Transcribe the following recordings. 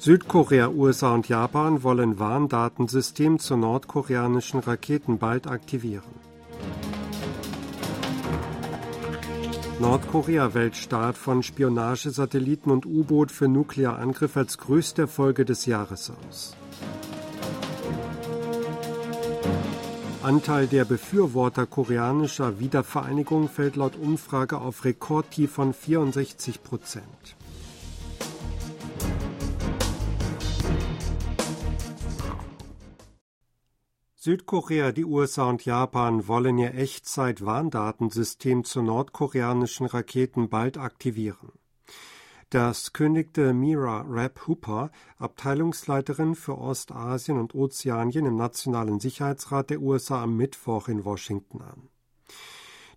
Südkorea, USA und Japan wollen Warndatensystem zur nordkoreanischen Raketen bald aktivieren. Nordkorea wählt Start von Spionagesatelliten und U-Boot für Nuklearangriff als größte Folge des Jahres aus. Anteil der Befürworter koreanischer Wiedervereinigung fällt laut Umfrage auf Rekordtief von 64 Prozent. Südkorea, die USA und Japan wollen ihr Echtzeit-Warndatensystem zu nordkoreanischen Raketen bald aktivieren. Das kündigte Mira Rapp Hooper, Abteilungsleiterin für Ostasien und Ozeanien im Nationalen Sicherheitsrat der USA am Mittwoch in Washington an.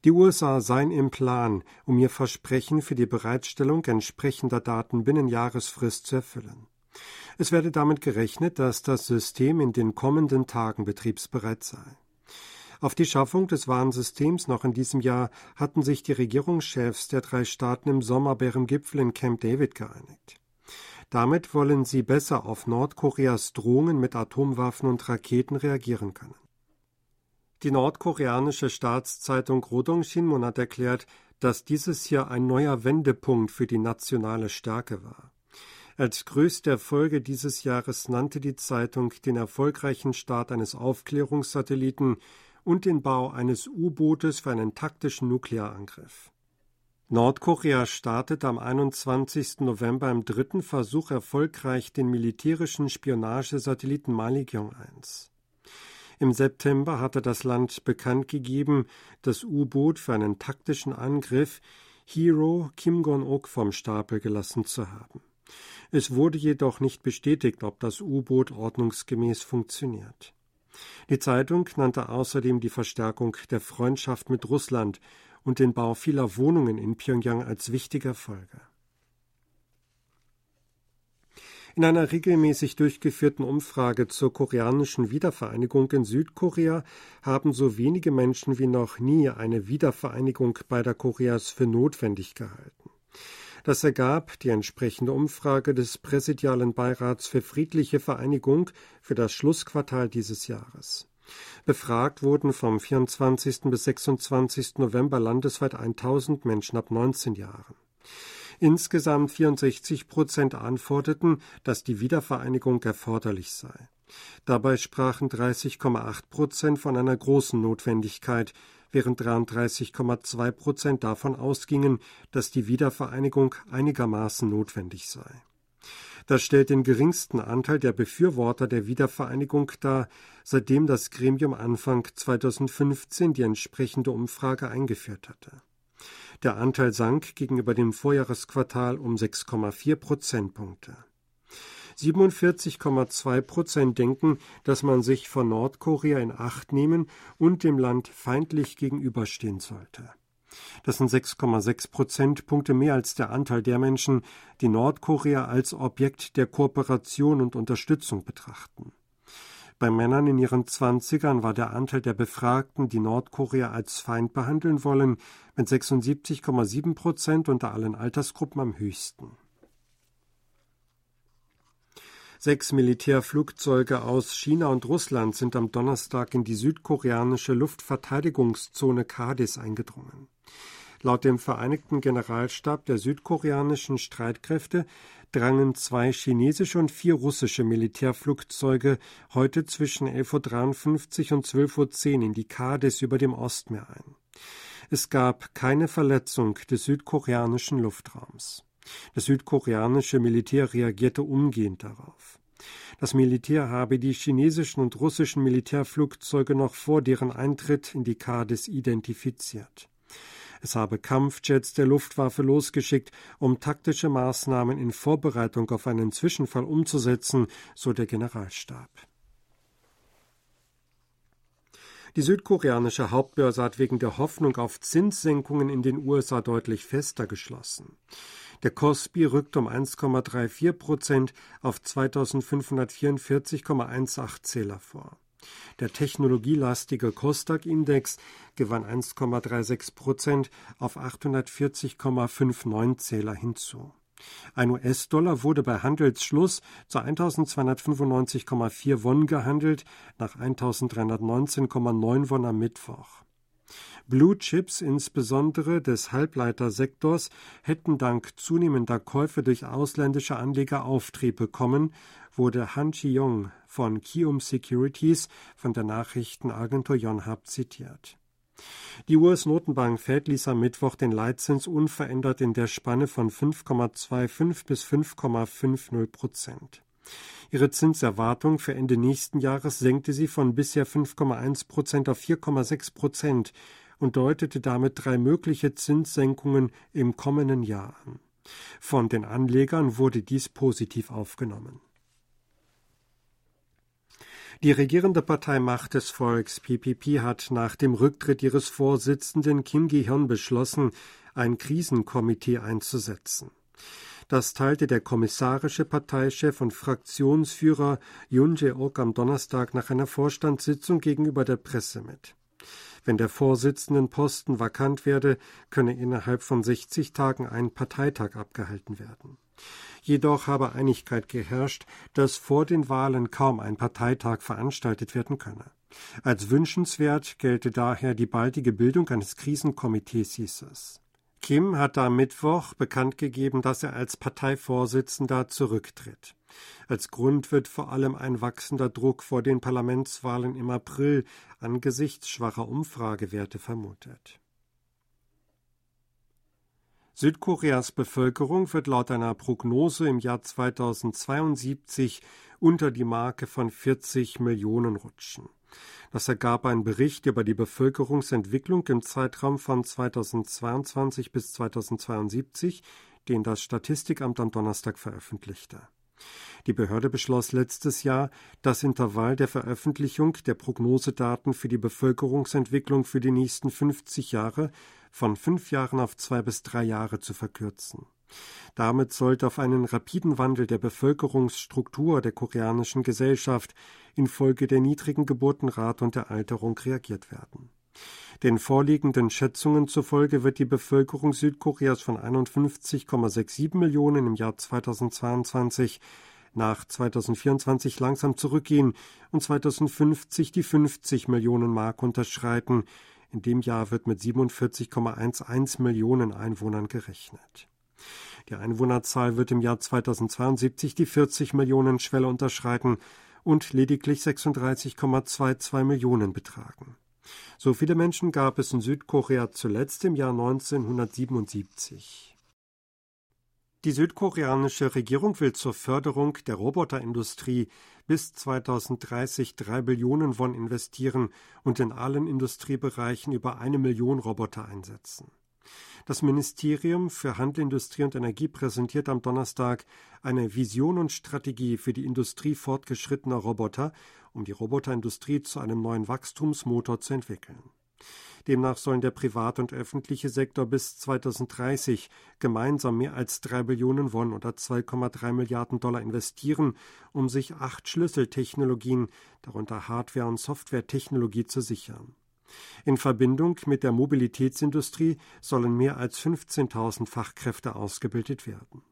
Die USA seien im Plan, um ihr Versprechen für die Bereitstellung entsprechender Daten binnen Jahresfrist zu erfüllen. Es werde damit gerechnet, dass das System in den kommenden Tagen betriebsbereit sei. Auf die Schaffung des Warnsystems noch in diesem Jahr hatten sich die Regierungschefs der drei Staaten im Sommer Gipfel in Camp David geeinigt. Damit wollen sie besser auf Nordkoreas Drohungen mit Atomwaffen und Raketen reagieren können. Die nordkoreanische Staatszeitung Rodong Shinmun hat erklärt, dass dieses Jahr ein neuer Wendepunkt für die nationale Stärke war. Als größte Erfolge dieses Jahres nannte die Zeitung den erfolgreichen Start eines Aufklärungssatelliten und den Bau eines U-Bootes für einen taktischen Nuklearangriff. Nordkorea startete am 21. November im dritten Versuch erfolgreich den militärischen Spionagesatelliten Malikyong 1. Im September hatte das Land bekannt gegeben, das U-Boot für einen taktischen Angriff Hero Kim Gon-ok vom Stapel gelassen zu haben. Es wurde jedoch nicht bestätigt, ob das U-Boot ordnungsgemäß funktioniert. Die Zeitung nannte außerdem die Verstärkung der Freundschaft mit Russland und den Bau vieler Wohnungen in Pyongyang als wichtige Folge. In einer regelmäßig durchgeführten Umfrage zur koreanischen Wiedervereinigung in Südkorea haben so wenige Menschen wie noch nie eine Wiedervereinigung beider Koreas für notwendig gehalten. Das ergab die entsprechende Umfrage des Präsidialen Beirats für friedliche Vereinigung für das Schlussquartal dieses Jahres. Befragt wurden vom 24. bis 26. November landesweit 1000 Menschen ab 19 Jahren. Insgesamt 64 Prozent antworteten, dass die Wiedervereinigung erforderlich sei. Dabei sprachen 30,8 Prozent von einer großen Notwendigkeit, während 33,2 Prozent davon ausgingen, dass die Wiedervereinigung einigermaßen notwendig sei. Das stellt den geringsten Anteil der Befürworter der Wiedervereinigung dar, seitdem das Gremium Anfang 2015 die entsprechende Umfrage eingeführt hatte. Der Anteil sank gegenüber dem Vorjahresquartal um 6,4 Prozentpunkte. 47,2 Prozent denken, dass man sich von Nordkorea in Acht nehmen und dem Land feindlich gegenüberstehen sollte. Das sind 6,6 Prozentpunkte mehr als der Anteil der Menschen, die Nordkorea als Objekt der Kooperation und Unterstützung betrachten. Bei Männern in ihren Zwanzigern war der Anteil der Befragten, die Nordkorea als Feind behandeln wollen, mit 76,7 Prozent unter allen Altersgruppen am höchsten. Sechs Militärflugzeuge aus China und Russland sind am Donnerstag in die südkoreanische Luftverteidigungszone Kadis eingedrungen. Laut dem Vereinigten Generalstab der südkoreanischen Streitkräfte drangen zwei chinesische und vier russische Militärflugzeuge heute zwischen 11.53 Uhr und 12.10 Uhr in die Kadis über dem Ostmeer ein. Es gab keine Verletzung des südkoreanischen Luftraums. Das südkoreanische Militär reagierte umgehend darauf. Das Militär habe die chinesischen und russischen Militärflugzeuge noch vor deren Eintritt in die Kades identifiziert. Es habe Kampfjets der Luftwaffe losgeschickt, um taktische Maßnahmen in Vorbereitung auf einen Zwischenfall umzusetzen, so der Generalstab. Die südkoreanische Hauptbörse hat wegen der Hoffnung auf Zinssenkungen in den USA deutlich fester geschlossen. Der Kospi rückt um 1,34 Prozent auf 2544,18 Zähler vor. Der technologielastige Kostak-Index gewann 1,36 Prozent auf 840,59 Zähler hinzu. Ein US-Dollar wurde bei Handelsschluss zu 1295,4 Won gehandelt, nach 1319,9 Won am Mittwoch. Blue Chips, insbesondere des Halbleitersektors, hätten dank zunehmender Käufe durch ausländische Anleger Auftrieb bekommen, wurde Han Chi-yong von Kium Securities von der Nachrichtenagentur Yonhap zitiert. Die US-Notenbank Fed ließ am Mittwoch den Leitzins unverändert in der Spanne von 5,25 bis 5,50 Prozent. Ihre Zinserwartung für Ende nächsten Jahres senkte sie von bisher 5,1 Prozent auf 4,6 Prozent und deutete damit drei mögliche Zinssenkungen im kommenden Jahr an. Von den Anlegern wurde dies positiv aufgenommen. Die regierende Partei Macht des Volks PPP hat nach dem Rücktritt ihres Vorsitzenden Kim Gi-hyun beschlossen, ein Krisenkomitee einzusetzen. Das teilte der kommissarische Parteichef und Fraktionsführer Yoon Jae-ok am Donnerstag nach einer Vorstandssitzung gegenüber der Presse mit. Wenn der Vorsitzendenposten vakant werde, könne innerhalb von 60 Tagen ein Parteitag abgehalten werden. Jedoch habe Einigkeit geherrscht, dass vor den Wahlen kaum ein Parteitag veranstaltet werden könne. Als wünschenswert gelte daher die baldige Bildung eines Krisenkomitees, hieß es. Kim hat am Mittwoch bekannt gegeben, dass er als Parteivorsitzender zurücktritt. Als Grund wird vor allem ein wachsender Druck vor den Parlamentswahlen im April angesichts schwacher Umfragewerte vermutet. Südkoreas Bevölkerung wird laut einer Prognose im Jahr 2072 unter die Marke von 40 Millionen rutschen. Das ergab ein Bericht über die Bevölkerungsentwicklung im Zeitraum von 2022 bis 2072, den das Statistikamt am Donnerstag veröffentlichte. Die Behörde beschloss letztes Jahr, das Intervall der Veröffentlichung der Prognosedaten für die Bevölkerungsentwicklung für die nächsten 50 Jahre von fünf Jahren auf zwei bis drei Jahre zu verkürzen. Damit sollte auf einen rapiden Wandel der Bevölkerungsstruktur der koreanischen Gesellschaft infolge der niedrigen Geburtenrate und der Alterung reagiert werden. Den vorliegenden Schätzungen zufolge wird die Bevölkerung Südkoreas von 51,67 Millionen im Jahr 2022 nach 2024 langsam zurückgehen und 2050 die 50 Millionen Mark unterschreiten, in dem Jahr wird mit 47,11 Millionen Einwohnern gerechnet. Die Einwohnerzahl wird im Jahr 2072 die 40 Millionen Schwelle unterschreiten und lediglich 36,22 Millionen betragen. So viele Menschen gab es in Südkorea zuletzt im Jahr 1977. Die südkoreanische Regierung will zur Förderung der Roboterindustrie bis 2030 drei Billionen Won investieren und in allen Industriebereichen über eine Million Roboter einsetzen. Das Ministerium für Handel, Industrie und Energie präsentiert am Donnerstag eine Vision und Strategie für die Industrie fortgeschrittener Roboter, um die Roboterindustrie zu einem neuen Wachstumsmotor zu entwickeln. Demnach sollen der private und öffentliche Sektor bis 2030 gemeinsam mehr als drei Billionen Won oder 2,3 Milliarden Dollar investieren, um sich acht Schlüsseltechnologien, darunter Hardware- und Softwaretechnologie, zu sichern. In Verbindung mit der Mobilitätsindustrie sollen mehr als 15.000 Fachkräfte ausgebildet werden.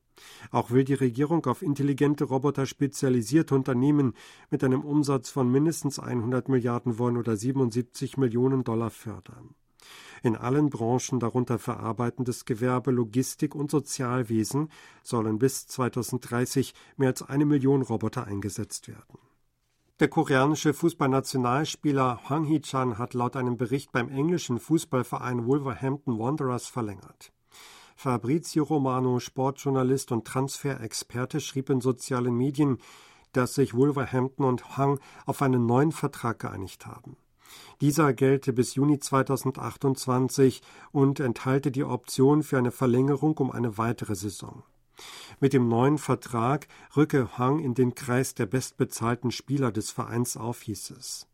Auch will die Regierung auf intelligente Roboter spezialisierte Unternehmen mit einem Umsatz von mindestens 100 Milliarden Won oder 77 Millionen Dollar fördern. In allen Branchen, darunter verarbeitendes Gewerbe, Logistik und Sozialwesen, sollen bis 2030 mehr als eine Million Roboter eingesetzt werden. Der koreanische Fußballnationalspieler Hwang Hee-chan hat laut einem Bericht beim englischen Fußballverein Wolverhampton Wanderers verlängert. Fabrizio Romano, Sportjournalist und Transferexperte, schrieb in sozialen Medien, dass sich Wolverhampton und Hang auf einen neuen Vertrag geeinigt haben. Dieser gelte bis Juni 2028 und enthalte die Option für eine Verlängerung um eine weitere Saison. Mit dem neuen Vertrag rücke Hang in den Kreis der bestbezahlten Spieler des Vereins auf, hieß es.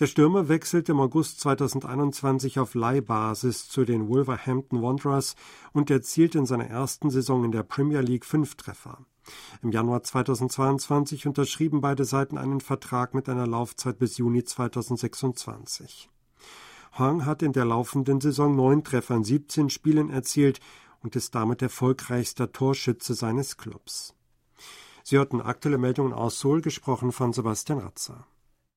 Der Stürmer wechselte im August 2021 auf Leihbasis zu den Wolverhampton Wanderers und erzielte in seiner ersten Saison in der Premier League fünf Treffer. Im Januar 2022 unterschrieben beide Seiten einen Vertrag mit einer Laufzeit bis Juni 2026. Hwang hat in der laufenden Saison neun Treffer in 17 Spielen erzielt und ist damit erfolgreichster Torschütze seines Clubs. Sie hörten aktuelle Meldungen aus Seoul, gesprochen von Sebastian Ratzer.